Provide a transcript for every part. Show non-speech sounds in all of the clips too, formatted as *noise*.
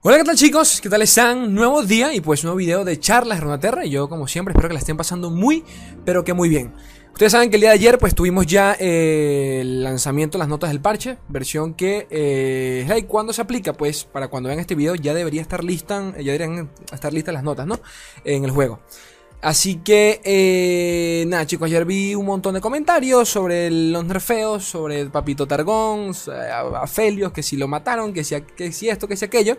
Hola, ¿qué tal chicos? ¿Qué tal están? Nuevo día y pues nuevo video de charlas de Runaterra y yo como siempre espero que la estén pasando muy, pero que muy bien. Ustedes saben que el día de ayer pues tuvimos ya eh, el lanzamiento de las notas del parche, versión que eh, es cuando se aplica, pues para cuando vean este video ya debería estar lista, ya deberían estar listas las notas, ¿no? En el juego. Así que, eh, nada chicos, ayer vi un montón de comentarios sobre los nerfeos, sobre el Papito Targón, a, Felios, que si lo mataron, que si, que si esto, que si aquello.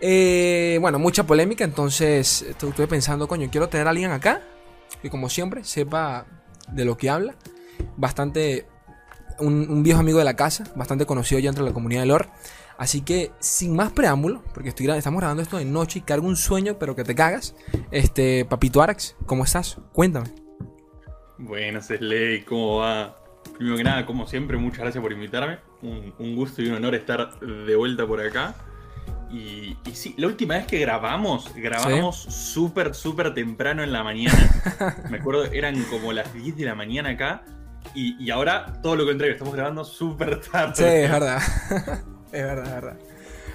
Eh, bueno, mucha polémica, entonces estuve pensando, coño, quiero tener a alguien acá que como siempre sepa de lo que habla. Bastante, un, un viejo amigo de la casa, bastante conocido ya entre la comunidad de lore. Así que, sin más preámbulo, porque estoy, estamos grabando esto de noche y cargo un sueño, pero que te cagas. Este, Papito Arax, ¿cómo estás? Cuéntame. Buenas, Slay, ¿cómo va? Primero que nada, como siempre, muchas gracias por invitarme. Un, gusto y un honor estar de vuelta por acá. Y, sí, la última vez que grabamos, grabamos súper, súper temprano en la mañana. *laughs* Me acuerdo, eran como las 10 de la mañana acá. Y, y ahora todo lo contrario, estamos grabando súper tarde. Sí, es verdad. *laughs* Es verdad, es verdad.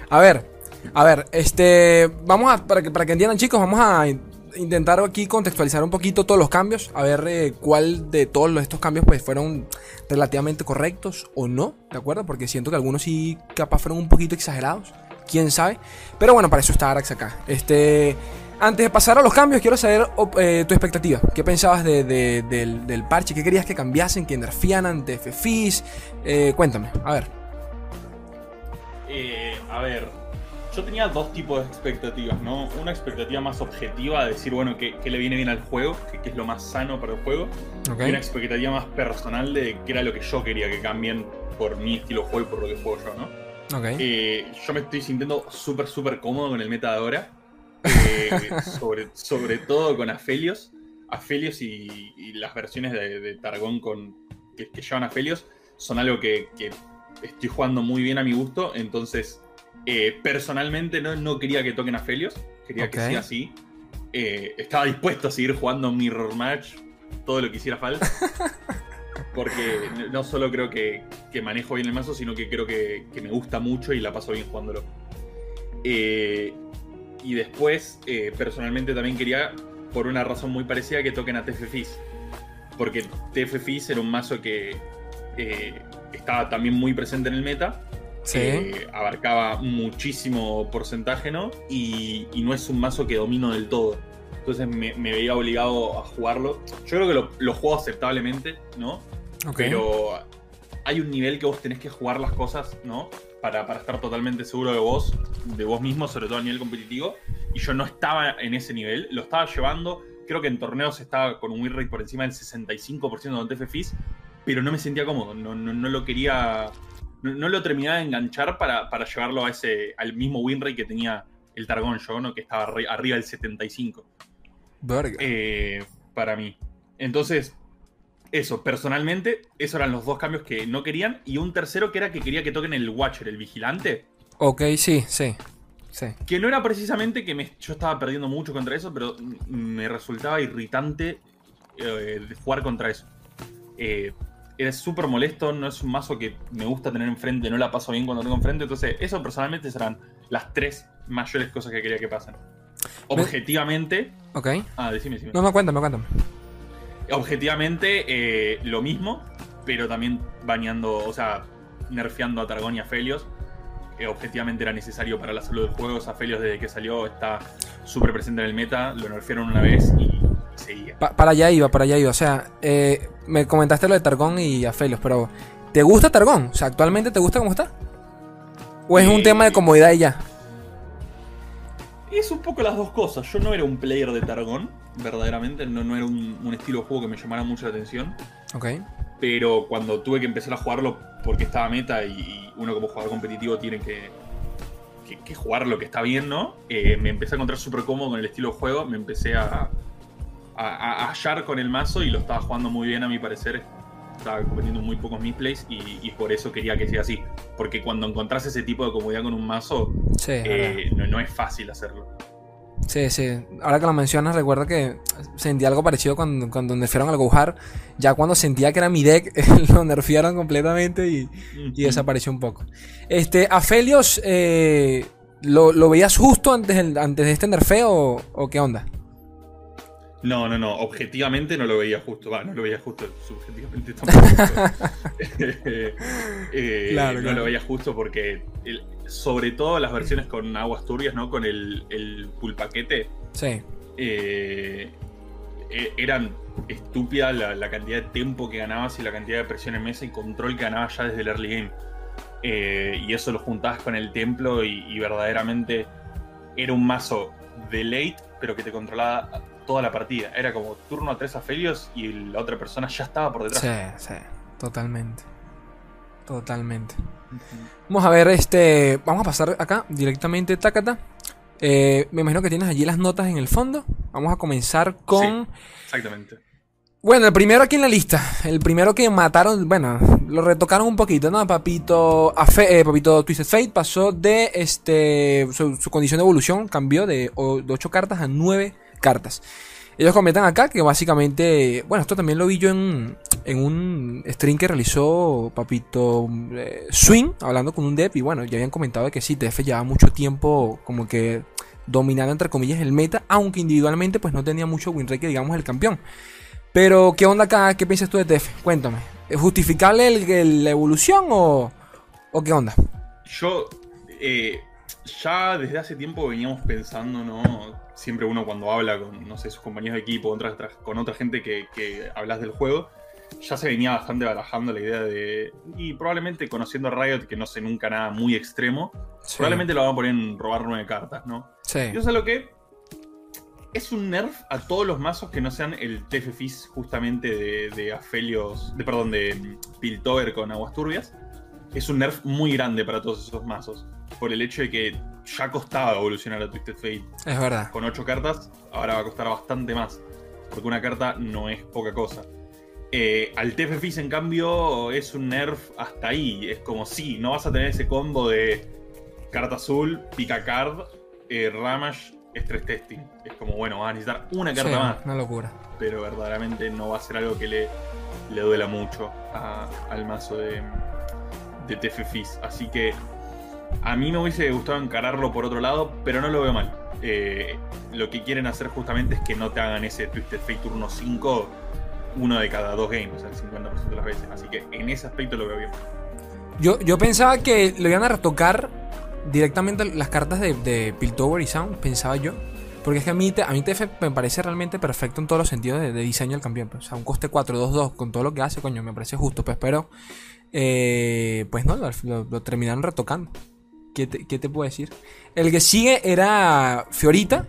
A ver, a ver, este. Vamos a. Para que, para que entiendan, chicos, vamos a intentar aquí contextualizar un poquito todos los cambios. A ver eh, cuál de todos estos cambios pues fueron relativamente correctos o no. ¿De acuerdo? Porque siento que algunos sí capaz fueron un poquito exagerados. Quién sabe. Pero bueno, para eso está Arax acá. Este. Antes de pasar a los cambios, quiero saber eh, tu expectativa. ¿Qué pensabas del, del, parche? ¿Qué querías que cambiasen? ¿Que nerfiaran? ¿TFFIS? Eh, cuéntame, a ver. Eh, a ver, yo tenía dos tipos de expectativas, ¿no? Una expectativa más objetiva, de decir, bueno, que, le viene bien al juego, que, es lo más sano para el juego. Y una expectativa más personal de qué era lo que yo quería que cambien por mi estilo de juego y por lo que juego yo, ¿no? Eh, yo me estoy sintiendo súper, súper cómodo con el meta de ahora. Eh, *laughs* sobre, sobre todo con Aphelios. Aphelios y, y las versiones de, Targón con, que, llevan Aphelios son algo que estoy jugando muy bien a mi gusto, entonces eh, personalmente no, no, quería que toquen a Felios, quería que sea así. Eh, estaba dispuesto a seguir jugando Mirror Match todo lo que hiciera falta. *laughs* Porque no solo creo que, manejo bien el mazo, sino que creo que, me gusta mucho y la paso bien jugándolo. Eh, y después, personalmente también quería, por una razón muy parecida, que toquen a TF Porque TF era un mazo que estaba también muy presente en el meta. Eh, abarcaba muchísimo porcentaje, ¿no? Y, no es un mazo que domino del todo. Entonces me, veía obligado a jugarlo. Yo creo que lo, juego aceptablemente, ¿no? Pero hay un nivel que vos tenés que jugar las cosas, ¿no? Para, estar totalmente seguro de vos, de vos mismo, sobre todo a nivel competitivo. Y yo no estaba en ese nivel, lo estaba llevando. Creo que en torneos estaba con un win rate por encima del 65% de TFFIS, pero no me sentía cómodo, no, no, lo quería, no, lo terminaba de enganchar para, llevarlo a ese, al mismo win rate que tenía el Targón yo, ¿no? que estaba arriba del 75. Eh, para mí. Entonces, eso, personalmente, esos eran los dos cambios que no querían. Y un tercero que era que quería que toquen el Watcher, el vigilante. Ok, sí, sí. Sí. Que no era precisamente que me, yo estaba perdiendo mucho contra eso, pero me resultaba irritante eh, jugar contra eso. Eh, es súper molesto, no es un mazo que me gusta tener enfrente, no la paso bien cuando tengo enfrente. Entonces, eso personalmente serán las tres mayores cosas que quería que pasen. Objetivamente. Ok. Ah, decime, decime. No, me cuéntame, cuéntame. Objetivamente, eh, lo mismo, pero también bañando, o sea, nerfeando a Targon y a Felios. Eh, objetivamente era necesario para la salud del juego. O sea, Felios desde que salió está súper presente en el meta. Lo nerfearon una vez y para allá iba, para allá iba. O sea, eh, me comentaste lo de Targón y Aphelios, pero ¿te gusta Targón? O sea, ¿actualmente te gusta cómo está? ¿O es un tema de comodidad y ya? Es un poco las dos cosas. Yo no era un player de Targón, verdaderamente. No, no era un, estilo de juego que me llamara mucho la atención. Ok. Pero cuando tuve que empezar a jugarlo porque estaba meta y uno como jugador competitivo tiene que, que, jugar lo que está bien, ¿no? Eh, me empecé a encontrar súper cómodo con el estilo de juego. Me empecé a, a, hallar con el mazo y lo estaba jugando muy bien a mi parecer. Estaba cometiendo muy pocos misplays y, y por eso quería que sea así. Porque cuando encontrás ese tipo de comodidad con un mazo, eh, no, es fácil hacerlo. Sí, sí. Ahora que lo mencionas, recuerdo que sentí algo parecido cuando, cuando nerfearon al Gohar. Ya cuando sentía que era mi deck, *laughs* lo nerfearon completamente y, desapareció un poco. Este, Aphelios, eh, ¿Lo, veías justo antes, antes de este nerfeo o, qué onda? No, no, no. Objetivamente no lo veía justo. Va, no lo veía justo. Subjetivamente tampoco. *laughs* Eh, no lo veía justo porque, sobre todo las versiones con aguas turbias, ¿no? Con el, el pulpaquete. Sí. Eh, e, eran estúpida la, cantidad de tiempo que ganabas y la cantidad de presión en mesa y control que ganabas ya desde el early game. Eh, y eso lo juntabas con el templo y, verdaderamente era un mazo de late, pero que te controlaba toda la partida. Era como turno a tres afelios y la otra persona ya estaba por detrás. Sí, sí, totalmente. Totalmente. Vamos a ver, este. Vamos a pasar acá directamente, Takata. Eh, me imagino que tienes allí las notas en el fondo. Vamos a comenzar con. exactamente. Bueno, el primero aquí en la lista. El primero que mataron. Bueno, lo retocaron un poquito, ¿no? Papito. Eh, Papito Twisted Fate pasó de este. Su, condición de evolución cambió de, 8 cartas a 9 cartas. Ellos comentan acá que básicamente. Bueno, esto también lo vi yo en, en un stream que realizó Papito eh, Swing, hablando con un dev. Y bueno, ya habían comentado que sí, TF llevaba mucho tiempo como que dominando entre comillas el meta, aunque individualmente pues no tenía mucho win rate, digamos, el campeón. Pero, ¿qué onda acá? ¿Qué piensas tú de TF? Cuéntame. ¿Es justificable la evolución o, o qué onda? Yo, eh, ya desde hace tiempo veníamos pensando, ¿no? Siempre uno cuando habla con, no sé, sus compañeros de equipo, con otra gente que, que hablas del juego, ya se venía bastante barajando la idea de. Y probablemente conociendo a Riot, que no sé nunca nada muy extremo, probablemente lo van a poner en robar nueve cartas, ¿no? Sí. Yo sé lo que. Es un nerf a todos los mazos que no sean el TF justamente de, de Afelios. De, perdón, de Piltover con aguas turbias. Es un nerf muy grande para todos esos mazos. Por el hecho de que ya costaba evolucionar a Twisted Fate. Es verdad. Con ocho cartas, ahora va a costar bastante más. Porque una carta no es poca cosa. Eh, al TFFIS, en cambio, es un nerf hasta ahí. Es como si no vas a tener ese combo de carta azul, pica card, eh, Ramash, stress testing. Es como, bueno, vas a necesitar una carta más. Una locura. Pero verdaderamente no va a ser algo que le, le duela mucho al mazo de, de TFFIS. Así que a mí me hubiese gustado encararlo por otro lado, pero no lo veo mal. Eh, lo que quieren hacer justamente es que no te hagan ese Twisted Fate turno 5 uno de cada dos games, el 50% de las veces. Así que en ese aspecto lo veo bien. Yo, yo pensaba que lo iban a retocar directamente las cartas de, de Piltover y Sound, pensaba yo. Porque es que a mí, a mí TF me parece realmente perfecto en todos los sentidos de, diseño del campeón. O sea, un coste 4-2-2 con todo lo que hace, coño, me parece justo. Pues, pero, eh, pues no, lo, terminaron retocando. ¿Qué te, ¿Qué puedo decir? El que sigue era Fiorita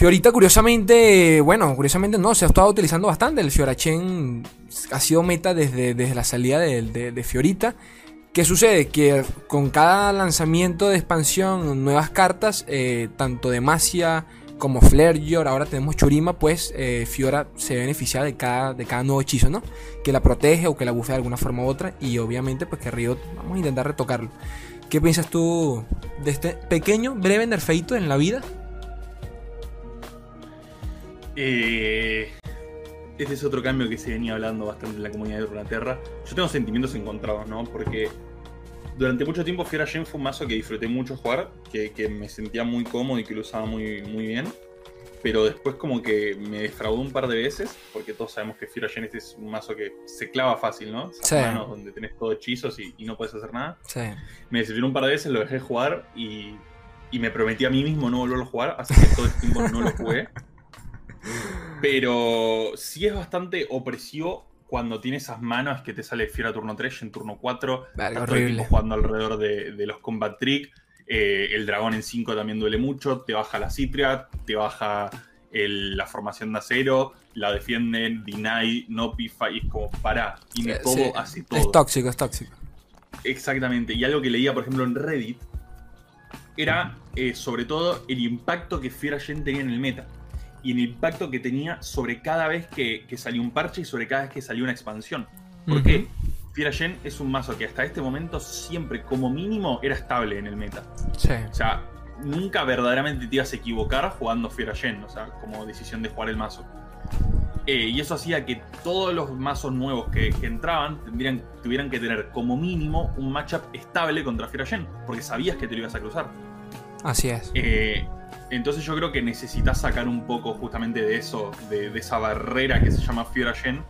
Fiorita, curiosamente, bueno, curiosamente no, se ha estado utilizando bastante. El Fiorachen ha sido meta desde, desde la salida de, Fiorita. ¿Qué sucede? Que con cada lanzamiento de expansión, nuevas cartas, eh, tanto de Masia como Flareyor, ahora tenemos Churima, pues eh, Fiora se beneficia de cada, de cada nuevo hechizo, ¿no? Que la protege o que la bufea de alguna forma u otra. Y obviamente, pues que Riot, vamos a intentar retocarlo. ¿Qué piensas tú de este pequeño, breve nerfeito en la vida eh, este es otro cambio que se venía hablando bastante en la comunidad de Runeterra. Yo tengo sentimientos encontrados, ¿no? Porque durante mucho tiempo Fiora Gen fue un mazo que disfruté mucho jugar, que, me sentía muy cómodo y que lo usaba muy, muy bien. Pero después como que me defraudó un par de veces, porque todos sabemos que Fiora Gen este es un mazo que se clava fácil, ¿no? sí. manos donde tenés todo hechizos y, no puedes hacer nada. Sí. Me decepcionó un par de veces, lo dejé jugar y, y me prometí a mí mismo no volverlo a jugar, así que todo el tiempo no lo jugué. *laughs* Pero sí es bastante opresivo cuando tiene esas manos que te sale Fiora turno 3 en turno 4. horrible. jugando alrededor de, los combat trick. Eh, el dragón en 5 también duele mucho. Te baja la Citria, te baja la formación de acero, la defienden, deny, no pifa, y es como para, tiene eh, todo, así todo. Es tóxico, es tóxico. Exactamente. Y algo que leía, por ejemplo, en Reddit, era eh, sobre todo el impacto que Fiora Gen tenía en el meta y el impacto que tenía sobre cada vez que, salió un parche y sobre cada vez que salió una expansión. Porque Fiera Gen es un mazo que hasta este momento siempre, como mínimo, era estable en el meta. Sí. O sea, nunca verdaderamente te ibas a equivocar jugando Fiera Gen, o sea, como decisión de jugar el mazo. Eh, y eso hacía que todos los mazos nuevos que, entraban tendrían, tuvieran que tener como mínimo un matchup estable contra Fiera Gen, porque sabías que te lo ibas a cruzar. Así es. Eh, entonces yo creo que necesitas sacar un poco justamente de eso, de, esa barrera que se llama Fiora Gen,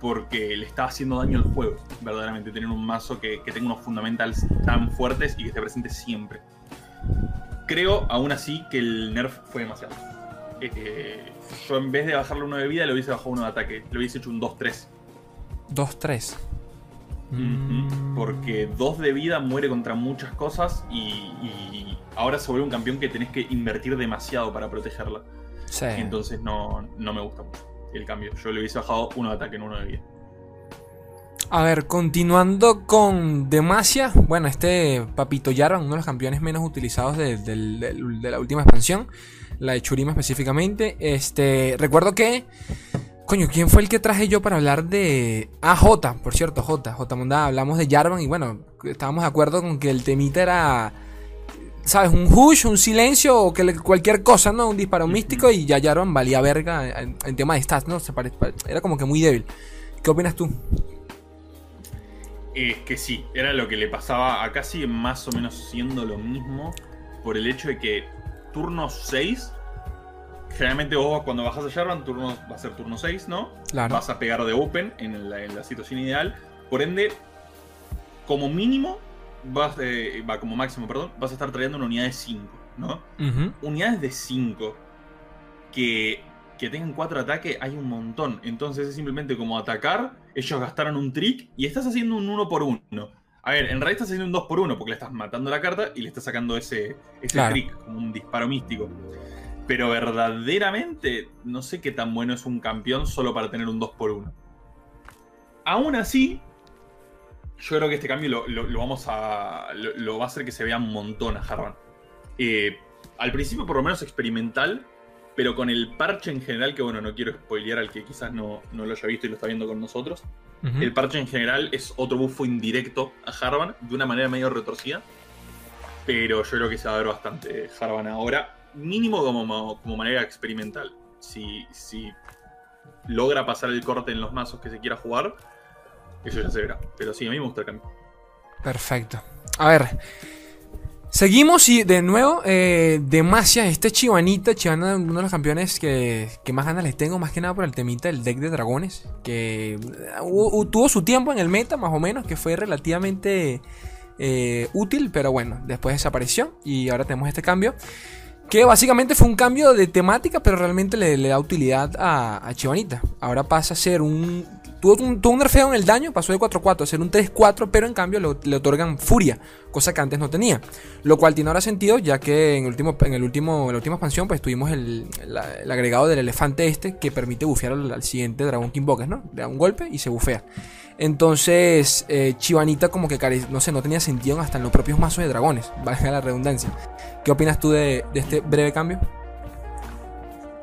porque le está haciendo daño al juego, verdaderamente, tener un mazo que, tenga unos fundamentals tan fuertes y que esté presente siempre. Creo, aún así, que el nerf fue demasiado. Eh, yo en vez de bajarle uno de vida, le hubiese bajado uno de ataque. Le hubiese hecho un 2-3. 2-3. Porque 2 de vida muere contra muchas cosas y, ahora se vuelve un campeón que tenés que invertir demasiado para protegerla. Sí. Entonces no, no me gusta mucho el cambio. Yo le hubiese bajado uno de ataque en uno de vida. A ver, continuando con Demacia. Bueno, este Papito Yarvan, uno de los campeones menos utilizados de, la última expansión. La de Churima específicamente. Este, recuerdo que. Coño, ¿quién fue el que traje yo para hablar de. Ah, J, por cierto, J. J Munda, hablamos de Jarvan y bueno, estábamos de acuerdo con que el temita era. ¿Sabes? Un hush, un silencio o que cualquier cosa, ¿no? Un disparo místico y ya Jarvan valía verga en, tema de stats, ¿no? Se era como que muy débil. ¿Qué opinas tú? Es que sí, era lo que le pasaba. Acá sigue más o menos siendo lo mismo. Por el hecho de que turno 6. Generalmente vos cuando bajas a Jarvan, turno, va a ser turno 6, ¿no? Vas a pegar de open en la, situación ideal. Por ende, como mínimo, vas, eh, va, como máximo, perdón, vas a estar trayendo una unidad de 5, ¿no? Unidades de 5 que, que tengan 4 ataques hay un montón. Entonces es simplemente como atacar, ellos gastaron un trick y estás haciendo un 1 por 1. A ver, en realidad estás haciendo un 2 por 1 porque le estás matando la carta y le estás sacando ese, ese trick, como un disparo místico. Pero verdaderamente no sé qué tan bueno es un campeón solo para tener un 2 por 1 Aún así, yo creo que este cambio lo, vamos a. Lo, va a hacer que se vea un montón a Harvan. Eh, al principio, por lo menos experimental, pero con el parche en general, que bueno, no quiero spoilear al que quizás no, no lo haya visto y lo está viendo con nosotros. El parche en general es otro buffo indirecto a Harvan, de una manera medio retorcida. Pero yo creo que se va a ver bastante Harvan ahora, mínimo como, como manera experimental. Si, si logra pasar el corte en los mazos que se quiera jugar, eso ya se verá. Pero sí, a mí me gusta el cambio. Perfecto. A ver, Seguimos y de nuevo, eh, Demacia, este Chivanita, Chivana, uno de los campeones que, más ganas les tengo, más que nada por el temita del deck de dragones, que tuvo su tiempo en el meta, más o menos, que fue relativamente eh, útil, pero bueno, después desapareció y ahora tenemos este cambio. Que básicamente fue un cambio de temática, pero realmente le, da utilidad a, a Chivanita. Ahora pasa a ser un Tuvo un, tuvo nerfeo en el daño, pasó de 4-4 a ser un 3-4, pero en cambio le, otorgan furia, cosa que antes no tenía. Lo cual tiene ahora sentido, ya que en, el último, en, el último, en la última expansión pues tuvimos el, agregado del elefante este que permite bufear al, siguiente dragón que invoques, ¿no? Le da un golpe y se bufea. Entonces, eh, Chivanita como que, no sé, no tenía sentido hasta en los propios mazos de dragones, *laughs* valga la redundancia. ¿Qué opinas tú de, de este breve cambio?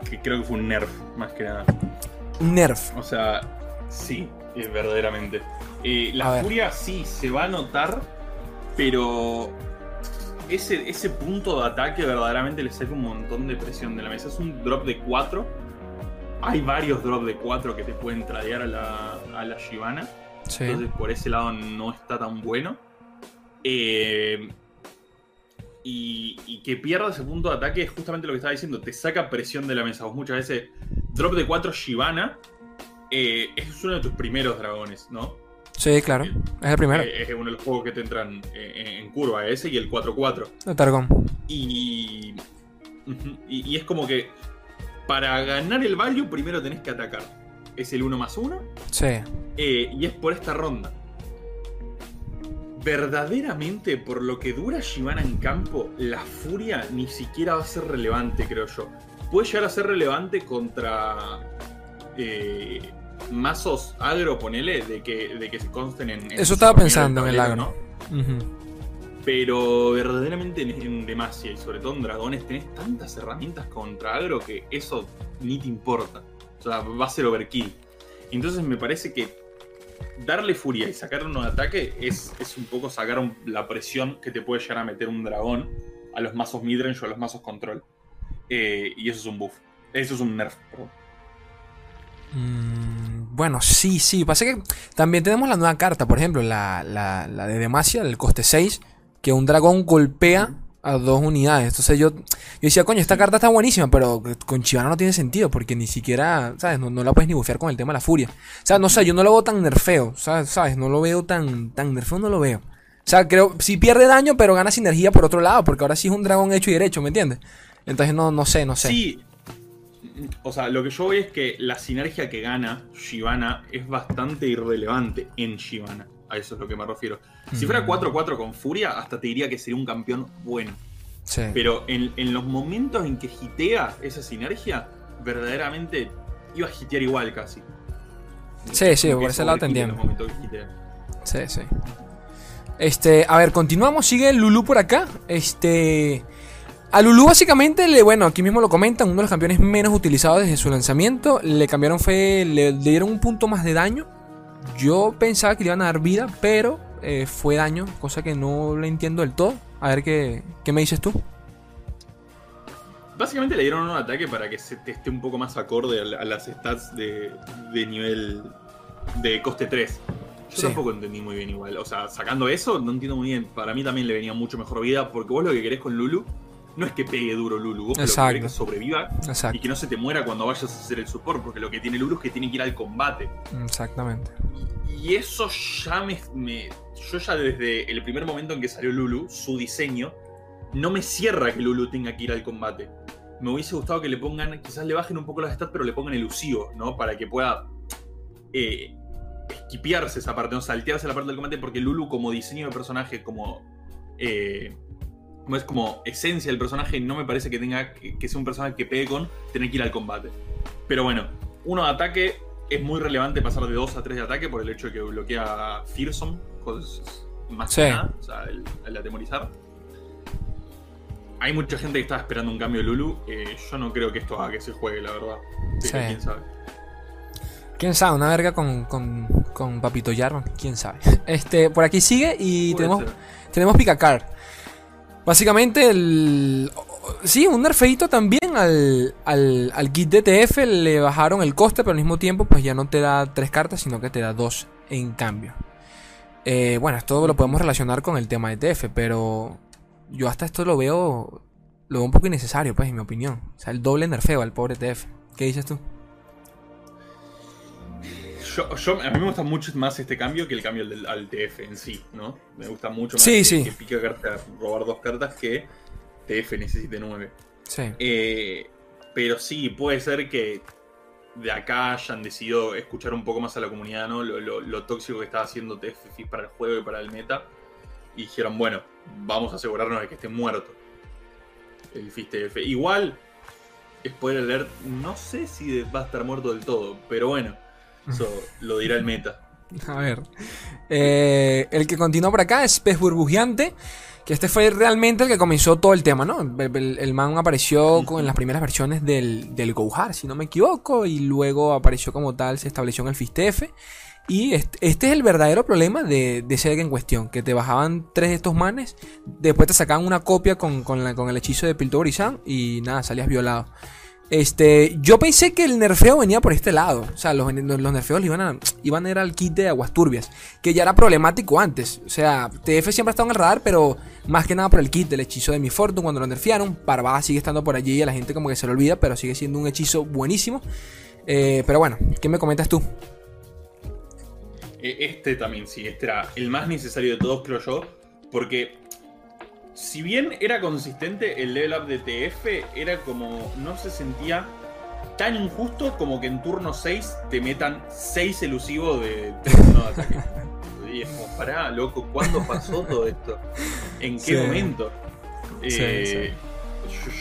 Que creo que fue un nerf, más que nada. Un nerf. O sea, Sí, verdaderamente. Eh, la furia sí se va a notar, pero ese, ese punto de ataque verdaderamente le saca un montón de presión de la mesa. Es un drop de 4. Hay varios drops de 4 que te pueden tradear a la, a la Shivana. Entonces por ese lado no está tan bueno. Eh, y, y, que pierda ese punto de ataque es justamente lo que estaba diciendo. Te saca presión de la mesa. Vos muchas veces drop de 4 Shivana eh, es uno de tus primeros dragones, ¿no? Sí, claro. es el primero. Eh, es uno de los juegos que te entran eh, en curva, ese y el 4-4. El Targón. Y, y, es como que para ganar el value primero tenés que atacar. Es el 1 más 1. Sí. y es por esta ronda. Verdaderamente, por lo que dura Shivana en campo, la furia ni siquiera va a ser relevante, creo yo. Puede llegar a ser relevante contra eh, mazos agro, ponele, de que, de que se consten en. Eso estaba pensando en el agro. Pero verdaderamente en, Demacia y sobre todo en Dragones tenés tantas herramientas contra agro que eso ni te importa. O sea, va a ser overkill. Entonces me parece que darle furia y sacar uno de ataque es, es un poco sacar la presión que te puede llegar a meter un dragón a los mazos midrange o a los mazos control. Eh, y eso es un buff. Eso es un nerf, perdón. Mm, bueno, sí, sí. Pasa que también tenemos la nueva carta, por ejemplo, la, de Demacia, el coste 6, que un dragón golpea a dos unidades. Entonces yo, yo decía, coño, esta carta está buenísima, pero con Chivana no tiene sentido, porque ni siquiera, ¿sabes? No, la puedes ni bufear con el tema de la furia. O sea, no sé, yo no lo veo tan nerfeo, ¿sabes? No lo veo tan, tan nerfeo, no lo veo. O sea, creo, sí pierde daño, pero gana sinergia por otro lado, porque ahora sí es un dragón hecho y derecho, ¿me entiendes? Entonces no, no sé, no sé. Sí. O sea, lo que yo voy es que la sinergia que gana Shivana es bastante irrelevante en Shivana. A eso es lo que me refiero. Si fuera 4-4 mm. con Furia, hasta te diría que sería un campeón bueno. Sí. Pero en, los momentos en que hitea esa sinergia, verdaderamente iba a hitear igual casi. Sí, sí, por ese lado te Sí, sí. Este, a ver, continuamos. Sigue Lulu por acá. Este. A Lulu básicamente, le, bueno, aquí mismo lo comentan, uno de los campeones menos utilizados desde su lanzamiento. Le cambiaron fe, le dieron un punto más de daño. Yo pensaba que le iban a dar vida, pero eh, fue daño, cosa que no lo entiendo del todo. A ver qué, qué me dices tú. Básicamente le dieron un ataque para que se esté un poco más acorde a, las stats de, de, nivel de coste 3. Yo tampoco entendí muy bien igual. O sea, sacando eso, no entiendo muy bien. Para mí también le venía mucho mejor vida, porque vos lo que querés con Lulu no es que pegue duro Lulu, vos lo que sobreviva y que no se te muera cuando vayas a hacer el support, porque lo que tiene Lulu es que tiene que ir al combate. Exactamente. Y eso ya me, Yo ya desde el primer momento en que salió Lulu, su diseño, no me cierra que Lulu tenga que ir al combate. Me hubiese gustado que le pongan, quizás le bajen un poco las stats, pero le pongan elusivo, ¿no? Para que pueda eh, esquipearse esa parte, no saltearse la parte del combate, porque Lulu como diseño de personaje, como... Eh, es como esencia del personaje, no me parece que tenga que, sea un personaje que pegue con tener que ir al combate. Pero bueno, uno de ataque es muy relevante pasar de 2 a 3 de ataque por el hecho de que bloquea Fearsome, cosas más que nada, o sea, el, atemorizar. Hay mucha gente que está esperando un cambio de Lulu. Eh, yo no creo que esto haga que se juegue, la verdad. quién sabe. Quién sabe, una verga con, con, con Papito Jarvan, quién sabe. *laughs* Este, por aquí sigue y tenemos, tenemos Picacar. Básicamente, el. Sí, un nerfeito también al, al, al kit de TF. Le bajaron el coste, pero al mismo tiempo, pues ya no te da tres cartas, sino que te da dos en cambio. Eh, bueno, esto lo podemos relacionar con el tema de TF, pero yo hasta esto lo veo. Lo veo un poco innecesario, pues, en mi opinión. O sea, el doble nerfeo al pobre TF. ¿Qué dices tú? Yo, a mí me gusta mucho más este cambio que el cambio al TF en sí, ¿no? Me gusta mucho más que, sí. pica carta, robar dos cartas que TF necesite nueve. Sí. Eh, pero sí, puede ser que de acá hayan decidido escuchar un poco más a la comunidad, ¿no? Lo, tóxico que estaba haciendo TF para el juego y para el meta. Y dijeron, bueno, vamos a asegurarnos de que esté muerto. El FIS TF. Igual, spoiler alert, no sé si va a estar muerto del todo, pero bueno. Eso lo dirá el meta. *laughs* A ver. Eh, el que continúa por acá es Pez Burbujeante. Que este fue realmente el que comenzó todo el tema, ¿no? El, man apareció con, en las primeras versiones del, del Gohar, si no me equivoco. Y luego apareció como tal, se estableció en el FISTF. Y este, es el verdadero problema de, de ese en cuestión. Que te bajaban tres de estos manes. Después te sacaban una copia con, con, con el hechizo de Piltogorizan. Y nada, salías violado. Este, yo pensé que el nerfeo venía por este lado. O sea, los, nerfeos iban a, iban ir al kit de aguas turbias. Que ya era problemático antes. O sea, TF siempre ha estado en el radar, pero más que nada por el kit del hechizo de mi Fortune cuando lo nerfearon. Parvada sigue estando por allí y a la gente como que se lo olvida, pero sigue siendo un hechizo buenísimo. Eh, pero bueno, ¿qué me comentas tú? E, este también, sí, este era el más necesario de todos, creo yo. Porque si bien era consistente, el level up de TF era como. no se sentía tan injusto como que en turno 6 te metan 6 elusivos de turno de ataque. *laughs* Y es como, pará, loco, ¿cuándo pasó todo esto? ¿En qué momento? Eh,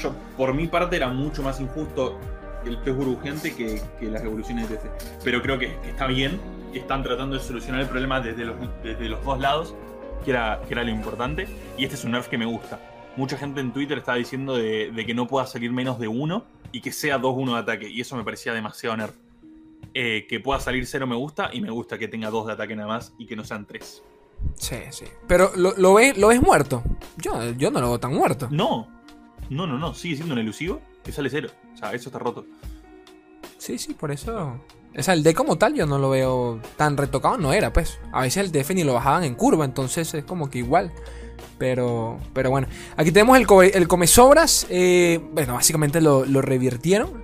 yo, por mi parte, era mucho más injusto el pez burbujeante que, las evoluciones de TF. Pero creo que, está bien, que están tratando de solucionar el problema desde los, desde los dos lados que era, que era lo importante. Y este es un nerf que me gusta. Mucha gente en Twitter estaba diciendo de, que no pueda salir menos de uno y que sea 2-1 de ataque. Y eso me parecía demasiado nerf. Eh, que pueda salir 0 me gusta y me gusta que tenga 2 de ataque nada más y que no sean 3. Sí, sí. Pero ¿lo, lo, ves, ¿lo ves muerto? Yo, yo no lo veo tan muerto. No. No, no, no. Sigue siendo un elusivo que sale 0. O sea, eso está roto. Sí, sí, por eso. O sea, el D como tal yo no lo veo tan retocado, no era, pues. A veces el DF ni lo bajaban en curva, entonces es como que igual. Pero, pero bueno. Aquí tenemos el, el come sobras. Eh, bueno, básicamente lo, revirtieron.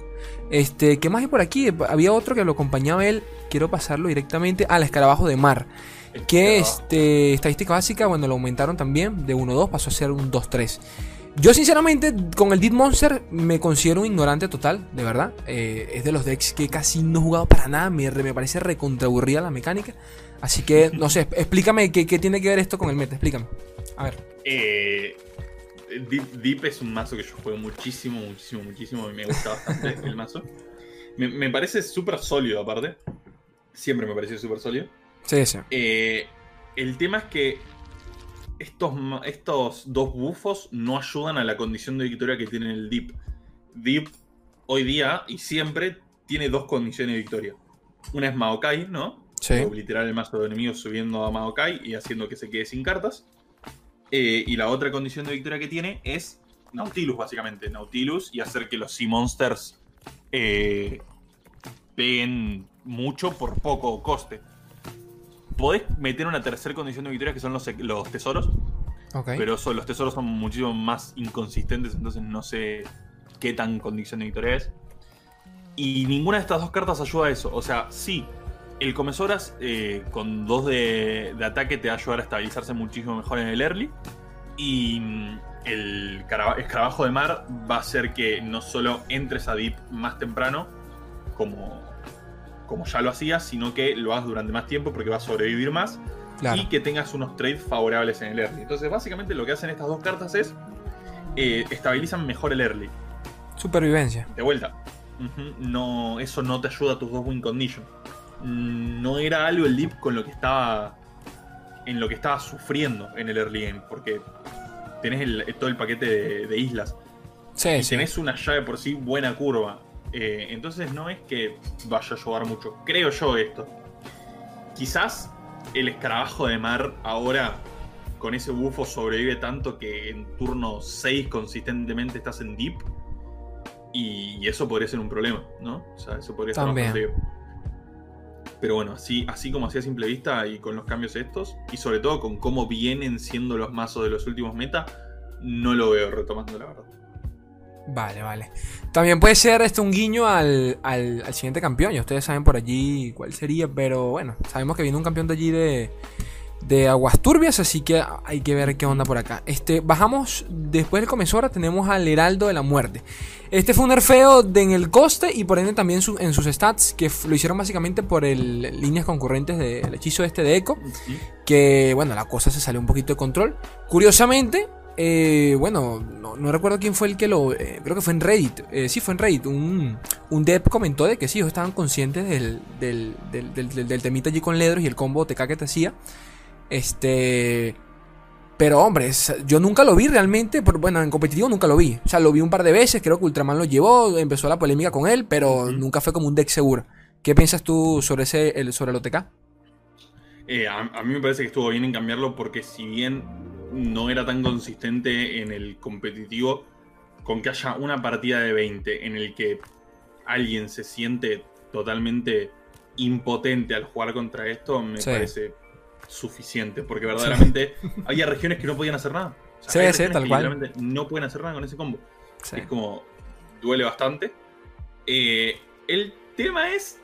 Este, ¿qué más hay por aquí? Había otro que lo acompañaba él. Quiero pasarlo directamente al escarabajo de mar. Que este, estadística básica, bueno, lo aumentaron también. De 1-2 pasó a ser un 2-3. Yo sinceramente con el Deep Monster me considero un ignorante total, de verdad. Eh, es de los decks que casi no he jugado para nada, me, me parece recontraburrida la mecánica. Así que, no sé, *laughs* explícame qué, tiene que ver esto con el meta, explícame. A ver. Eh, Deep, es un mazo que yo juego muchísimo, muchísimo, muchísimo y me gusta bastante *laughs* el mazo. Me, parece súper sólido aparte. Siempre me pareció súper sólido. Sí, sí. Eh, el tema es que estos, estos dos bufos no ayudan a la condición de victoria que tiene el Deep. Deep hoy día y siempre tiene dos condiciones de victoria. Una es Maokai, ¿no? Sí. Literal el mazo de enemigos subiendo a Maokai y haciendo que se quede sin cartas. Eh, y la otra condición de victoria que tiene es Nautilus, básicamente. Nautilus y hacer que los Sea Monsters eh, peguen mucho por poco coste podés meter una tercera condición de victoria que son los, los tesoros. Pero los tesoros son muchísimo más inconsistentes, entonces no sé qué tan condición de victoria es. Y ninguna de estas dos cartas ayuda a eso. O sea, sí, el Comesoras eh, con dos de, ataque te va a ayudar a estabilizarse muchísimo mejor en el early. Y mm, el escarabajo de mar va a hacer que no solo entres a Deep más temprano, como como ya lo hacías, sino que lo hagas durante más tiempo porque va a sobrevivir más y que tengas unos trades favorables en el early. Entonces, básicamente lo que hacen estas dos cartas es eh, estabilizan mejor el early. Supervivencia. De vuelta. no, eso no te ayuda a tus dos win condition. Mm, no era algo el Deep con lo que estaba. En lo que estaba sufriendo en el early game. Porque tenés todo el paquete de, islas. Sí, y tenés una llave por sí buena curva. Eh, entonces no es que vaya a ayudar mucho. Creo yo esto. Quizás el escarabajo de mar ahora con ese bufo sobrevive tanto que en turno 6 consistentemente estás en deep. Y, eso podría ser un problema, ¿no? O sea, eso podría ser También. Pero bueno, así, así como así a simple vista y con los cambios estos, y sobre todo con cómo vienen siendo los mazos de los últimos meta, no lo veo retomando, la verdad. Vale, vale. También puede ser este un guiño al, siguiente campeón. Ya ustedes saben por allí cuál sería. Pero bueno, sabemos que viene un campeón de allí de, de aguas turbias. Así que hay que ver qué onda por acá. Este, bajamos después del comensora. Tenemos al Heraldo de la Muerte. Este fue un nerfeo en el coste y por ende también en sus stats. Que lo hicieron básicamente por el, líneas concurrentes del hechizo este de Echo. Que bueno, la cosa se salió un poquito de control. Curiosamente, eh, bueno, no, recuerdo quién fue el que lo. Eh, creo que fue en Reddit. Eh, sí, fue en Reddit. Un, un dev comentó de que sí, ellos estaban conscientes del, del, del, del, temita allí con Ledros y el combo TK que te hacía. Este. Pero hombre, yo nunca lo vi realmente. bueno, en competitivo nunca lo vi. O sea, lo vi un par de veces. Creo que Ultraman lo llevó. Empezó la polémica con él. Pero nunca fue como un deck seguro. ¿Qué piensas tú sobre ese el, sobre el OTK? a mí me parece que estuvo bien en cambiarlo porque si bien no era tan consistente en el competitivo con que haya una partida de 20 en el que alguien se siente totalmente impotente al jugar contra esto, me parece suficiente, porque verdaderamente *laughs* había regiones que no podían hacer nada. sí, sí, tal cual. No pueden hacer nada con ese combo. Es como, duele bastante. Eh, el tema es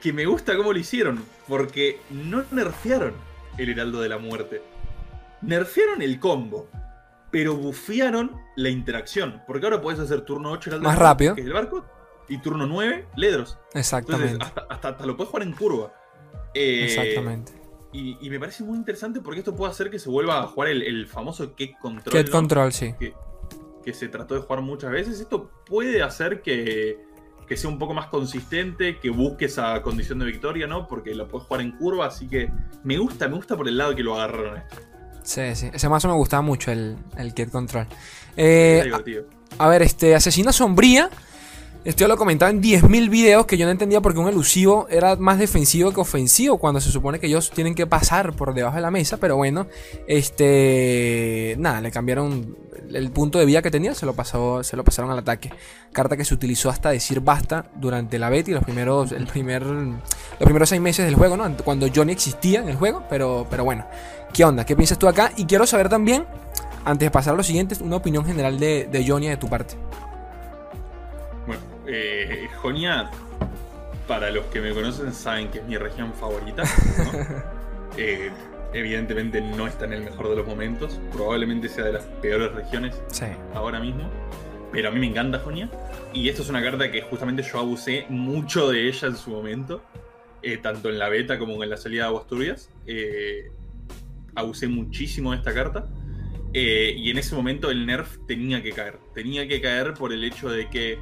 que me gusta cómo lo hicieron, porque no nerfearon el Heraldo de la Muerte nerfearon el combo, pero bufearon la interacción. Porque ahora puedes hacer turno 8 Más rápido. Que es el barco, y turno 9, Ledros. Exactamente. Entonces, hasta, hasta, lo puedes jugar en curva. Eh, Exactamente. Y, me parece muy interesante porque esto puede hacer que se vuelva a jugar el, famoso Ket Control. Ket Control, sí. Que, que, se trató de jugar muchas veces. Esto puede hacer que, que sea un poco más consistente, que busque esa condición de victoria, ¿no? Porque lo puedes jugar en curva, así que me gusta, me gusta por el lado que lo agarraron esto. Sí, sí. Ese mazo me gustaba mucho, el, el Kid Control. Eh, a, ver, este, Asesina Sombría. Esto lo comentaba en 10.000 videos que yo no entendía por qué un elusivo era más defensivo que ofensivo cuando se supone que ellos tienen que pasar por debajo de la mesa. Pero bueno, este. Nada, le cambiaron el punto de vida que tenía, se lo, pasó, se lo pasaron al ataque. Carta que se utilizó hasta decir basta durante la beta y los primeros, el primer, los primeros seis meses del juego, ¿no? Cuando Johnny existía en el juego, pero, pero bueno. ¿Qué onda? ¿Qué piensas tú acá? Y quiero saber también, antes de pasar a lo siguiente, una opinión general de, de Jonia de tu parte. Bueno, eh, Jonia, para los que me conocen, saben que es mi región favorita. *laughs* Eh, evidentemente no está en el mejor de los momentos. Probablemente sea de las peores regiones ahora mismo. Pero a mí me encanta Jonia. Y esto es una carta que justamente yo abusé mucho de ella en su momento. Eh, tanto en la beta como en la salida de Aguas Eh, abusé muchísimo de esta carta. Eh, y en ese momento el nerf tenía que caer. Tenía que caer por el hecho de que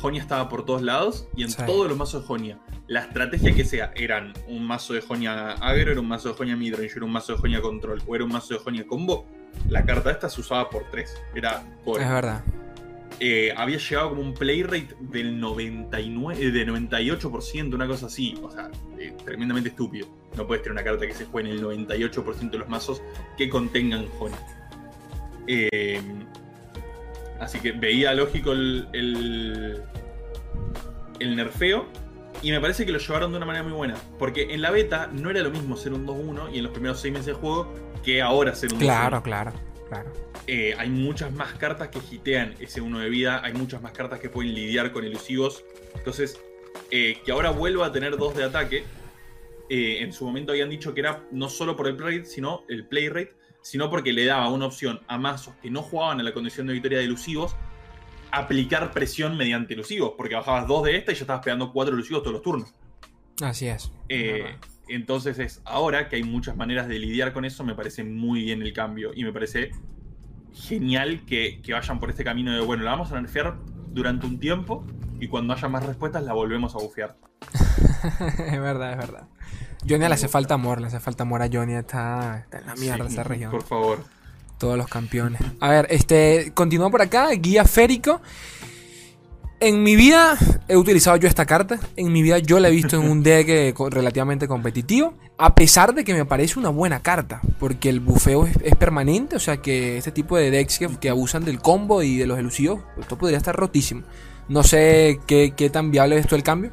Jonia estaba por todos lados y en todos los mazos de Jonia. La estrategia que sea, eran un mazo de Jonia agro, era un mazo de Jonia midrange, era un mazo de Jonia control o era un mazo de Jonia combo. La carta esta se usaba por tres. Era Es verdad. Eh, había llegado como un play rate del 99, de 98%, una cosa así. O sea, eh, tremendamente estúpido. No puedes tener una carta que se juegue en el 98% de los mazos que contengan Jonia. Eh, así que veía lógico el, el, nerfeo. Y me parece que lo llevaron de una manera muy buena. Porque en la beta no era lo mismo ser un 2-1 y en los primeros 6 meses de juego que ahora ser un 2-1. Claro, claro, claro. Eh, hay muchas más cartas que hitean ese 1 de vida. Hay muchas más cartas que pueden lidiar con elusivos. Entonces, eh, que ahora vuelva a tener 2 de ataque. Eh, en su momento habían dicho que era no solo por el play rate, sino el play rate, sino porque le daba una opción a mazos que no jugaban a la condición de victoria de elusivos aplicar presión mediante elusivos, porque bajabas dos de esta y ya estabas pegando cuatro elusivos todos los turnos. Así es. Eh, entonces es ahora que hay muchas maneras de lidiar con eso, me parece muy bien el cambio y me parece genial que, vayan por este camino de, bueno, la vamos a nerfear durante un tiempo y cuando haya más respuestas la volvemos a bufear. *laughs* es verdad, es verdad. Johnny le hace falta amor, le hace falta amor a Johnny, está, está en la mierda esa región. Por favor. Todos los campeones. A ver, este, continúo por acá, guía férico. En mi vida he utilizado yo esta carta. En mi vida yo la he visto en un *laughs* deck eh, relativamente competitivo. A pesar de que me parece una buena carta. Porque el bufeo es, permanente. O sea que este tipo de decks que, abusan del combo y de los elusivos. Esto podría estar rotísimo. No sé qué, tan viable es esto el cambio.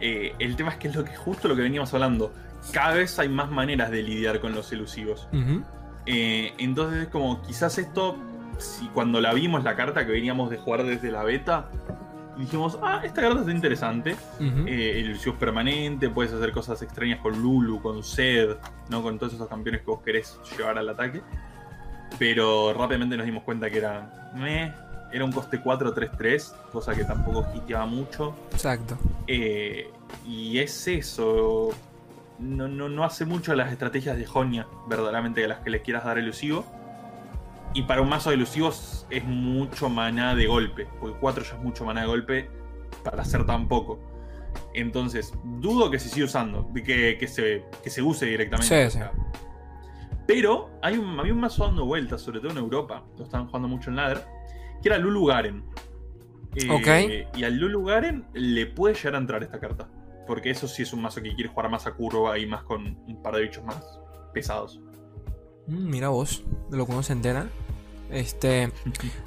Eh, el tema es que es lo que justo lo que veníamos hablando. Cada vez hay más maneras de lidiar con los elusivos. Eh, entonces es como, quizás esto, si cuando la vimos la carta que veníamos de jugar desde la beta, dijimos, ah, esta carta está interesante. Eh, el -huh. permanente, puedes hacer cosas extrañas con Lulu, con Zed, ¿no? Con todos esos campeones que vos querés llevar al ataque. Pero rápidamente nos dimos cuenta que era. era un coste 4-3-3, cosa que tampoco hiteaba mucho. Exacto. Eh, y es eso no, no, hace mucho las estrategias de Jonia, verdaderamente, de las que le quieras dar elusivo. Y para un mazo de elusivos es mucho maná de golpe, porque 4 ya es mucho maná de golpe para hacer tan poco. Entonces, dudo que se siga usando, que, que, se, que se use directamente. Sí, sí. Pero hay un, había un mazo dando vueltas, sobre todo en Europa, lo estaban jugando mucho en Ladder, que era Lulu Garen. Eh, y al Lulu Garen le puede llegar a entrar esta carta. Porque eso sí es un mazo que quiere jugar más a curva y más con un par de bichos más pesados. Mm, mira vos, de lo que uno se entera. Este.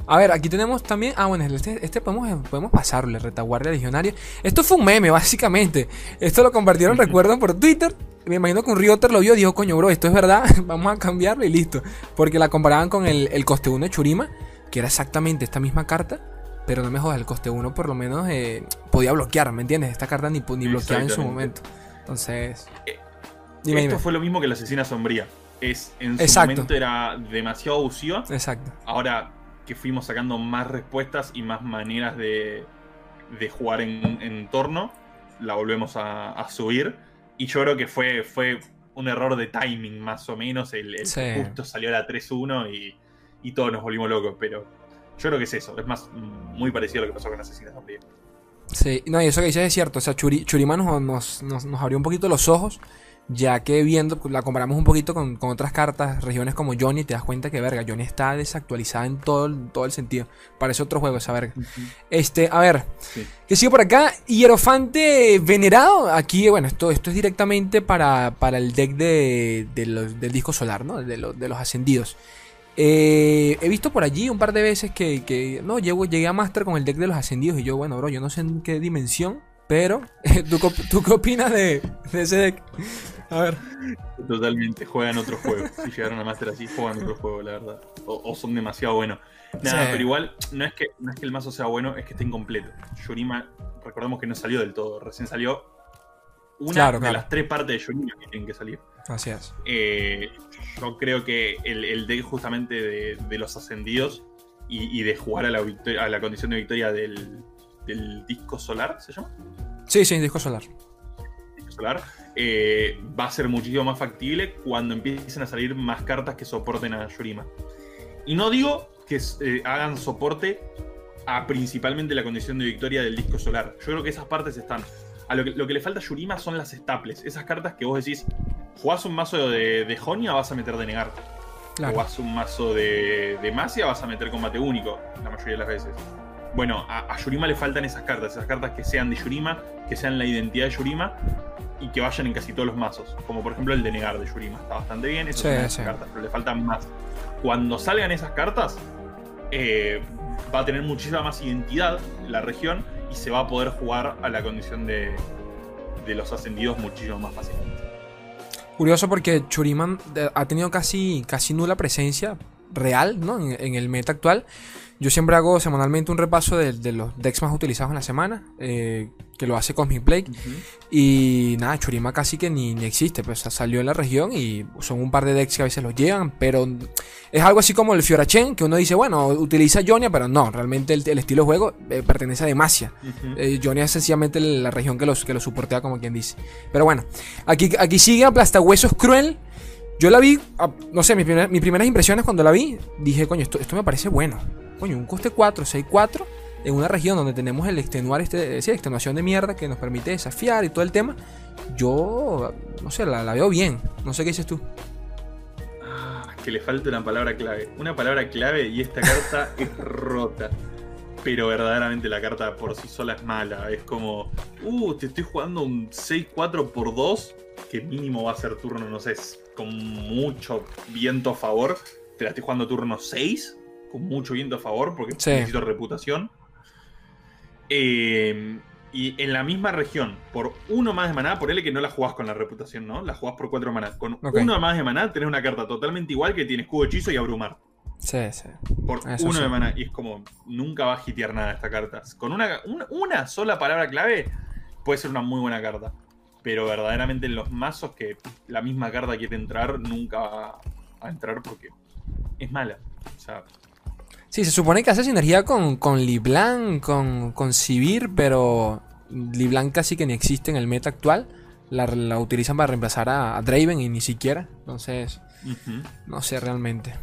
A ver, aquí tenemos también. Ah, bueno, este, este podemos, podemos pasarle, retaguardia legionaria. Esto fue un meme, *laughs* básicamente. Esto lo compartieron, recuerdo, por Twitter. Me imagino que un Rioter lo vio y dijo, coño, bro, esto es verdad. *laughs* Vamos a cambiarlo y listo. Porque la comparaban con el, el coste 1 de Churima, que era exactamente esta misma carta. Pero no me jodas, el coste 1 por lo menos eh, podía bloquear, ¿me entiendes? Esta carta ni, ni bloqueaba en su momento. Entonces. Eh, esto fue lo mismo que la asesina sombría. Es, en su momento era demasiado abusiva. Exacto. Ahora que fuimos sacando más respuestas y más maneras de, de jugar en, en, torno, la volvemos a, subir. Y yo creo que fue, fue un error de timing, más o menos. El, justo salió a la 3-1 y, y todos nos volvimos locos, pero yo creo que es eso, es más muy parecido a lo que pasó con Asesinas Sombría. Sí, no, y eso que dices es cierto. O sea, Churi, nos, nos, abrió un poquito los ojos, ya que viendo, la comparamos un poquito con, otras cartas, regiones como Johnny, te das cuenta que, verga, Johnny está desactualizada en todo, todo el sentido. Parece otro juego esa verga. Este, a ver, que sigo por acá. Hierofante Venerado. Aquí, bueno, esto, esto es directamente para, para el deck de, del disco solar, ¿no? De, de los ascendidos. Eh, he visto por allí un par de veces que, no, llego, llegué a Master con el deck de los ascendidos y yo, bueno, bro, yo no sé en qué dimensión, pero *laughs* ¿tú, qué opinas de, ese deck? A ver. Totalmente, juegan otro juego. *laughs* Si llegaron a Master así, juegan otro juego, la verdad. O, son demasiado buenos. Nada, pero igual, no es, que, no es que el mazo sea bueno, es que esté incompleto. Yurima, recordemos que no salió del todo. Recién salió una de las tres partes de Yurima que tienen que salir. Así es. Eh, yo creo que el, el deck justamente de, los ascendidos y, de jugar a la, a la condición de victoria del, del disco solar, ¿se llama? Sí, sí, disco solar. Solar. Eh, va a ser muchísimo más factible cuando empiecen a salir más cartas que soporten a Yurima. Y no digo que eh, hagan soporte a principalmente la condición de victoria del disco solar. Yo creo que esas partes están. A lo que, lo que le falta a Yurima son las staples. Esas cartas que vos decís, jugás un mazo de, de Jonia, vas a meter de negar. Jugás un mazo de, de Masia, vas a meter combate único, la mayoría de las veces. Bueno, a, Yurima le faltan esas cartas, esas cartas que sean de Yurima, que sean la identidad de Yurima y que vayan en casi todos los mazos. Como por ejemplo el de negar de Yurima. Está bastante bien, esas cartas, pero le faltan más. Cuando salgan esas cartas, eh, va a tener muchísima más identidad la región y se va a poder jugar a la condición de, de los ascendidos muchísimo más fácilmente. Curioso porque Churiman eh, ha tenido casi, casi nula presencia real ¿no? en el meta actual. Yo siempre hago semanalmente un repaso de, los decks más utilizados en la semana, eh, que lo hace Cosmic Play. Y nada, Churima casi que ni, existe, pues salió en la región y son un par de decks que a veces los llegan, pero es algo así como el Fiorachen, que uno dice, bueno, utiliza Jonia, pero no, realmente el, estilo de juego eh, pertenece a Demacia. Eh, Jonia es sencillamente la región que los, que los soportea, como quien dice. Pero bueno, aquí, aquí sigue Aplastahuesos Cruel. Yo la vi, ah, no sé, mis, primeras impresiones cuando la vi, dije, coño, esto, esto me parece bueno coño, un coste 4, 6, 4 en una región donde tenemos el extenuar, este, sí, extenuación de mierda que nos permite desafiar y todo el tema, yo, no sé, la, veo bien. No sé qué dices tú. Ah, que le falta una palabra clave. Una palabra clave y esta carta *laughs* es rota. Pero verdaderamente la carta por sí sola es mala. Es como, uh, te estoy jugando un 6-4 por 2, que mínimo va a ser turno, no sé, con mucho viento a favor. Te la estoy jugando turno 6 con mucho viento a favor porque necesito reputación. Eh, y en la misma región, por uno más de maná, por él que no la jugás con la reputación, ¿no? La jugás por cuatro maná. Con uno más de maná tenés una carta totalmente igual que tiene escudo hechizo y abrumar. Sí, sí. Por uno de maná. Y es como, nunca va a hitear nada esta carta. Con una, una, sola palabra clave puede ser una muy buena carta. Pero verdaderamente en los mazos que la misma carta quiere entrar, nunca va a entrar porque es mala. O sea, Sí, se supone que hace sinergia con, con Liblan, con, con Sivir, pero Liblan casi que ni existe en el meta actual. La, utilizan para reemplazar a, Draven y ni siquiera. Entonces, no sé realmente.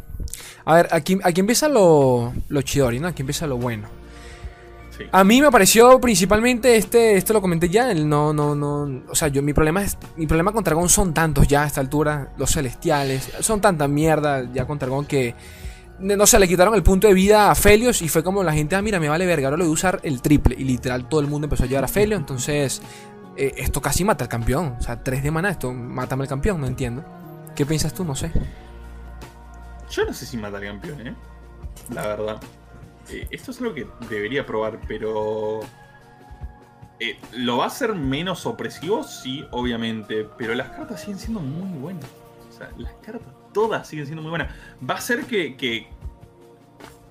A ver, aquí, aquí empieza lo, lo chidori, ¿no? Aquí empieza lo bueno. A mí me pareció principalmente este, esto lo comenté ya, el no, no, no, o sea, yo mi problema es, mi problema con Dragón son tantos ya a esta altura, los celestiales, son tanta mierda ya con Dragón que no sé, le quitaron el punto de vida a Felios y fue como la gente, ah, mira, me vale verga, ahora lo voy a usar el triple. Y literal todo el mundo empezó a llevar a Felios, entonces eh, esto casi mata al campeón. O sea, 3 de mana, esto mátame al campeón, no entiendo. ¿Qué piensas tú? No sé. Yo no sé si mata al campeón, ¿eh? La verdad. Eh, esto es algo que debería probar, pero... Eh, ¿Lo va a hacer menos opresivo? Sí, obviamente, pero las cartas siguen siendo muy buenas. O sea, las cartas todas siguen siendo muy buenas. Va a ser que,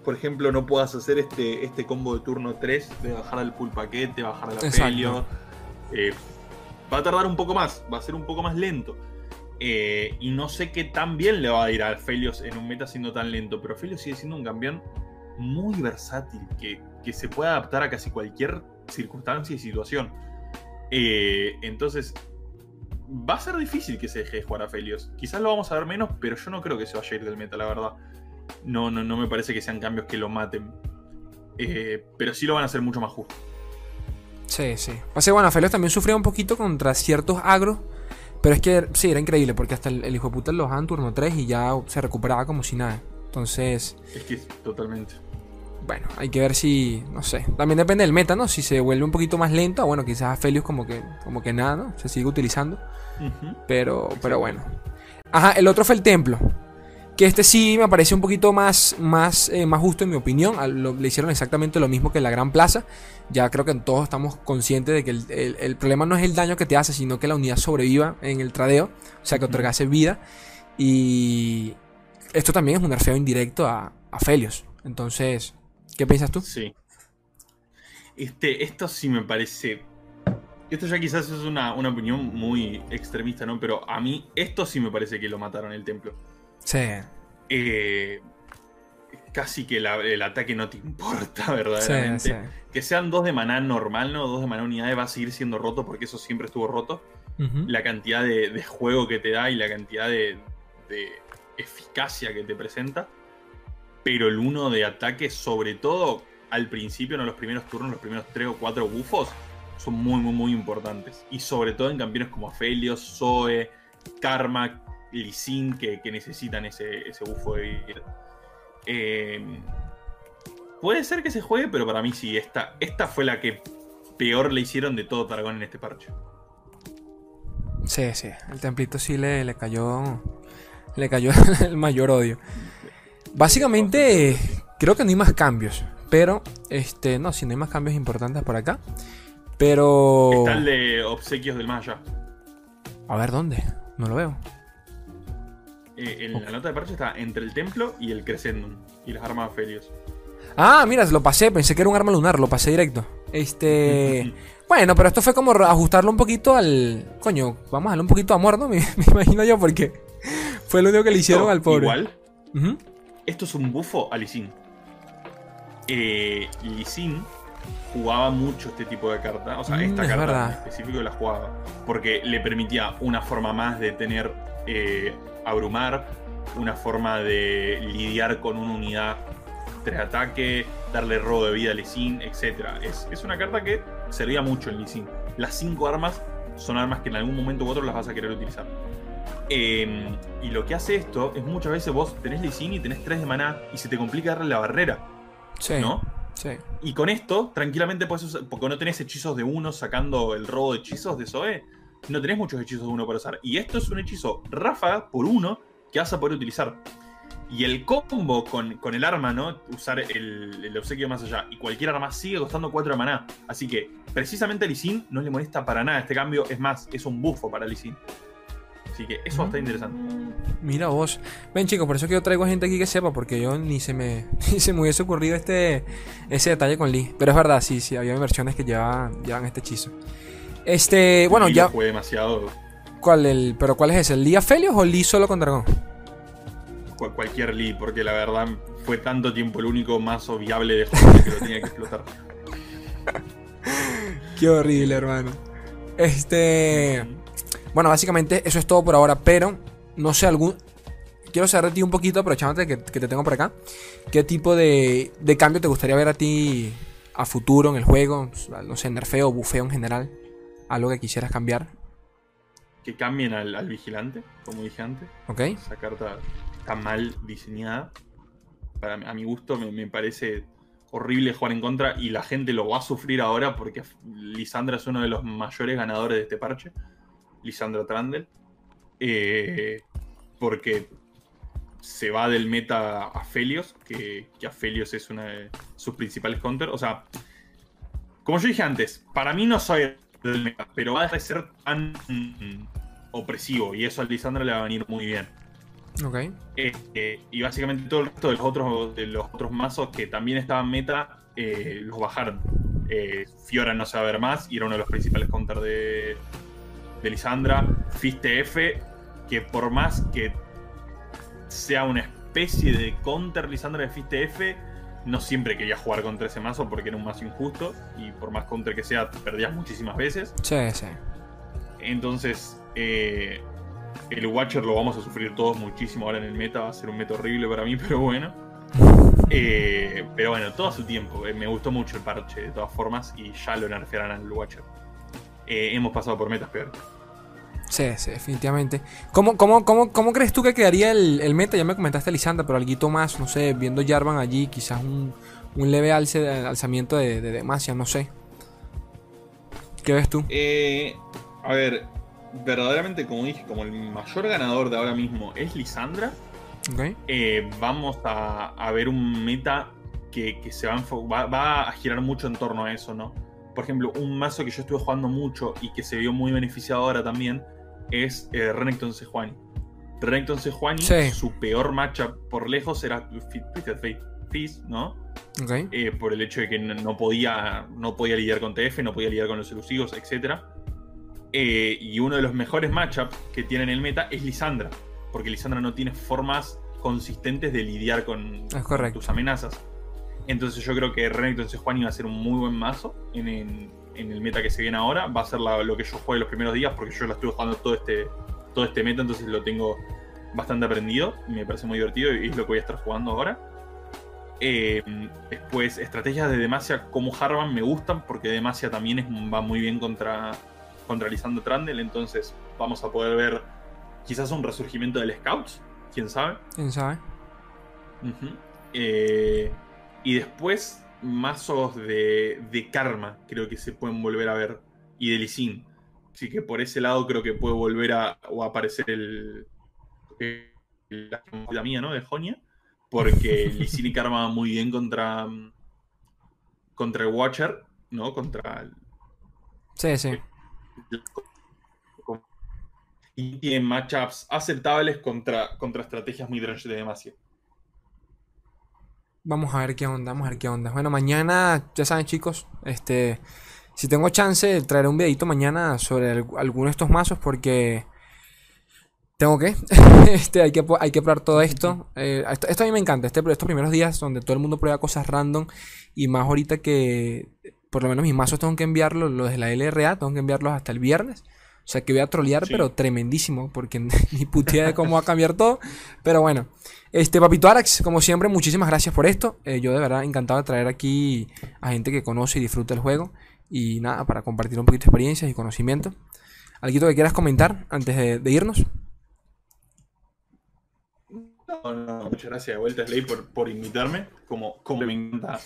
por ejemplo, no puedas hacer este, este combo de turno 3 de bajar al full paquete, bajar al apelio. Eh, va a tardar un poco más, va a ser un poco más lento. Eh, y no sé qué tan bien le va a ir a Felios en un meta siendo tan lento, pero Felios sigue siendo un campeón muy versátil, que, se puede adaptar a casi cualquier circunstancia y situación. Eh, entonces, va a ser difícil que se deje de jugar a Felios. Quizás lo vamos a ver menos, pero yo no creo que se vaya a ir del meta, la verdad. No, no, no me parece que sean cambios que lo maten. Eh, pero sí lo van a hacer mucho más justo. Sí, sí. O sea, bueno, Felios también sufría un poquito contra ciertos agros. Pero es que sí, era increíble, porque hasta el, hijo de puta lo en turno 3 y ya se recuperaba como si nada. Entonces. Es que totalmente. Bueno, hay que ver si. No sé. También depende del meta, ¿no? Si se vuelve un poquito más lento, bueno, quizás a Felios como que, como que nada, ¿no? Se sigue utilizando. Pero, pero bueno. Ajá, el otro fue el templo. Que este sí me parece un poquito más, más, eh, más justo en mi opinión. le hicieron exactamente lo mismo que la Gran Plaza. Ya creo que todos estamos conscientes de que el, problema no es el daño que te hace, sino que la unidad sobreviva en el tradeo. O sea, que otorgase vida. Y esto también es un nerfeo indirecto a, a Felios. Entonces, ¿qué piensas tú? Sí. Este, esto sí me parece. Esto ya quizás es una, opinión muy extremista, ¿no? Pero a mí, esto sí me parece que lo mataron el templo. Sí. Eh, casi que el ataque no te importa, *laughs* verdaderamente. Que sean dos de maná normal, ¿no? Dos de maná unidades va a seguir siendo roto porque eso siempre estuvo roto. La cantidad de, juego que te da y la cantidad de, de eficacia que te presenta. Pero el uno de ataque, sobre todo al principio, en los primeros turnos, los primeros tres o cuatro bufos, son muy, muy, muy importantes. Y sobre todo en campeones como Aphelios, Zoe, Karma, Lisin, que, que necesitan ese, ese bufo de vida. Em, puede ser que se juegue, pero para mí sí, esta, esta fue la que peor le hicieron de todo Targón en este parche. Sí, sí, el templito sí le, le cayó. Le cayó *laughs* el mayor odio. Básicamente, creo que no hay más cambios. Pero, este, no, si no hay más cambios importantes por acá. Pero. Está el de obsequios del Maya. A ver, ¿dónde? No lo veo. Eh, en la nota de parche está entre el templo y el Crescendum. Y las armas ferios. Ah, mira, lo pasé. Pensé que era un arma lunar. Lo pasé directo. Este. *laughs* bueno, pero esto fue como ajustarlo un poquito al. Coño, vamos a darle un poquito a amor, ¿no? *laughs* Me, imagino yo, porque fue lo único que le hicieron al pobre. Igual. Esto es un bufo a Lisin eh, Sin jugaba mucho este tipo de carta. O sea, mm, esta carta en específico la jugaba. Porque le permitía una forma más de tener eh, abrumar, una forma de lidiar con una unidad de ataque, darle robo de vida a Sin, etc. Es, es, una carta que servía mucho en Sin. Las cinco armas son armas que en algún momento u otro las vas a querer utilizar. Em, y lo que hace esto es muchas veces vos tenés Sin y tenés 3 de maná y se te complica darle la barrera. ¿No? Sí. Y con esto, tranquilamente puedes usar, porque no tenés hechizos de uno sacando el robo de hechizos de Zoe, no tenés muchos hechizos de uno para usar. Y esto es un hechizo ráfaga por uno que vas a poder utilizar. Y el combo con, el arma, ¿no? Usar el, el, obsequio más allá. Y cualquier arma sigue costando 4 de maná. Así que, precisamente a Lee no le molesta para nada este cambio. Es más, es un bufo para Lee Así que eso va a estar interesante. Mira vos. Ven chicos, por eso que yo traigo gente aquí que sepa, porque yo ni se me, *laughs* se me hubiese ocurrido este ese detalle con Lee. Pero es verdad, sí, sí, había versiones que llevaban, este hechizo. Este, bueno, ya. Fue demasiado. ¿Cuál el, pero cuál es ese? ¿El Lee Felios o Lee solo con dragón? cualquier Lee, porque la verdad fue tanto tiempo el único más viable de juego que lo tenía que explotar. *laughs* Qué horrible, hermano. Este. Bueno, básicamente eso es todo por ahora, pero no sé, algún... Quiero saber de ti un poquito, aprovechándote que, que te tengo por acá. ¿Qué tipo de, de cambio te gustaría ver a ti a futuro en el juego? No sé, nerfeo, bufeo en general. Algo que quisieras cambiar. Que cambien al, vigilante, como dije antes. Ok. Esa carta está mal diseñada. Para, a mi gusto me, me, parece horrible jugar en contra y la gente lo va a sufrir ahora porque Lisandra es uno de los mayores ganadores de este parche. Lisandra Trandel. Eh, porque se va del meta a Felios, que, que Felios es una de sus principales counters. O sea, como yo dije antes, para mí no soy del meta, pero va a ser tan opresivo y eso a Lisandra le va a venir muy bien. Ok. Eh, eh, y básicamente todo el resto de los otros, de los otros mazos que también estaban meta, los bajaron. Fiora no se va a ver más y era uno de los principales counters de, de Lisandra, Fiste F, que por más que sea una especie de counter Lisandra de Fiste F, no siempre quería jugar contra ese mazo porque era un mazo injusto y por más counter que sea, perdías muchísimas veces. Sí, sí. Entonces, eh, el Watcher lo vamos a sufrir todos muchísimo ahora en el meta, va a ser un meta horrible para mí, *laughs* pero bueno. Eh, pero bueno, todo a su tiempo. Eh, me gustó mucho el parche de todas formas y ya lo nerfearán al Watcher. Hemos pasado por metas peores. Sí, sí, definitivamente. ¿Cómo, cómo, cómo, cómo crees tú que quedaría el, meta? Ya me comentaste Lisandra, pero algo más, no sé, viendo Jarvan allí, quizás un, leve alzamiento de, de Demacia, no sé. ¿Qué ves tú? Eh, a ver, verdaderamente, como dije, como el mayor ganador de ahora mismo es Lisandra, eh, vamos a, ver un meta que, se va, va, a girar mucho en torno a eso, ¿no? Por ejemplo, un mazo que yo estuve jugando mucho y que se vio muy beneficiado ahora también es eh, Renekton Sejuani. Renekton Sejuani, su peor matchup por lejos era Twisted Fate ¿no? Eh, por el hecho de que no podía, no podía lidiar con TF, no podía lidiar con los elusivos, etc. Eh, y uno de los mejores matchups que tiene en el meta es Lisandra, porque Lisandra no tiene formas consistentes de lidiar con, tus amenazas. Entonces yo creo que Renekton Sejuani va a ser un muy buen mazo en, el meta que se viene ahora. Va a ser lo que yo juegue los primeros días, porque yo lo estuve jugando todo este, todo este meta, entonces lo tengo bastante aprendido. Me parece muy divertido y es lo que voy a estar jugando ahora. Eh, después, estrategias de Demacia como Harvan me gustan porque Demacia también va muy bien contra, contra Lisandro Trandel. Entonces, vamos a poder ver quizás un resurgimiento del Scouts. ¿Quién sabe? ¿Quién sabe? Eh, y después, mazos de, de, Karma creo que se pueden volver a ver. Y de Lisin. Así que por ese lado creo que puede volver a, aparecer el, la mía, ¿no? De Jonia porque *laughs* Lee Karma muy bien contra contra el Watcher, ¿no? Contra el, Sí, sí. Y tiene matchups aceptables contra, contra estrategias midrange de Demacia. Vamos a ver qué onda, vamos a ver qué onda. Bueno, mañana, ya saben chicos, este, si tengo chance, traeré un videito mañana sobre alguno de estos mazos porque tengo que, *laughs* este, hay que, hay que probar todo esto. Eh, esto. a mí me encanta, este, estos primeros días donde todo el mundo prueba cosas random y más ahorita que por lo menos mis mazos tengo que enviarlos, los de la LRA, tengo que enviarlos hasta el viernes. O sea que voy a trolear, pero tremendísimo, porque *laughs* ni putea de cómo va a cambiar todo. Pero bueno, este Papito Arax, como siempre, muchísimas gracias por esto. Eh, yo de verdad encantado de traer aquí a gente que conoce y disfruta el juego. Y nada, para compartir un poquito de experiencias y conocimiento. ¿Algo que quieras comentar antes de irnos? muchas gracias de vuelta, Slay, por, por invitarme. Como, como me, encanta,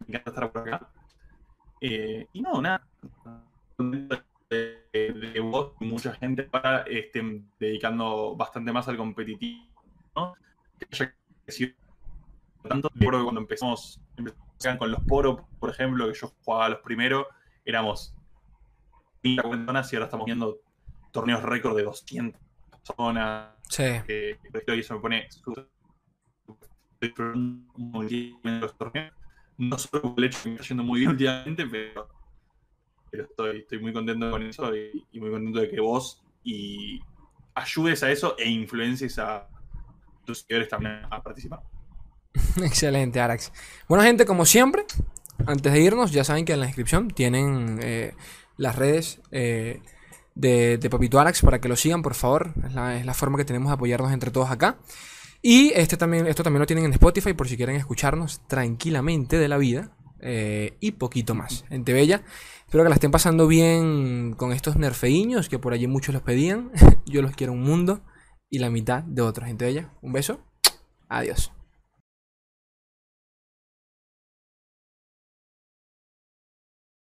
me encanta estar por acá. Eh, y no, nada. De, vos y mucha gente para este, dedicando bastante más al competitivo. ¿no? Que haya crecido tanto. Recuerdo que cuando empezamos, empezamos con los poros, por ejemplo, que yo jugaba los primeros, éramos 30 personas y ahora estamos viendo torneos récord de 200 personas. Sí. Eh, y eso me pone no solo por el hecho de que me está yendo muy bien últimamente, pero, pero estoy, muy contento con eso y, muy contento de que vos y ayudes a eso e influencies a tus seguidores también a participar. *laughs* Excelente, Arax. Bueno, gente, como siempre, antes de irnos, ya saben que en la descripción tienen eh, las redes eh, de, Papito Arax para que lo sigan, por favor. Es la, es la, forma que tenemos de apoyarnos entre todos acá. Y este también, esto también lo tienen en Spotify por si quieren escucharnos tranquilamente de la vida. Eh, y poquito más. Gente bella. Espero que la estén pasando bien con estos nerfeiños que por allí muchos los pedían. *laughs* Yo los quiero un mundo y la mitad de otros. Gente bella. Un beso. Adiós.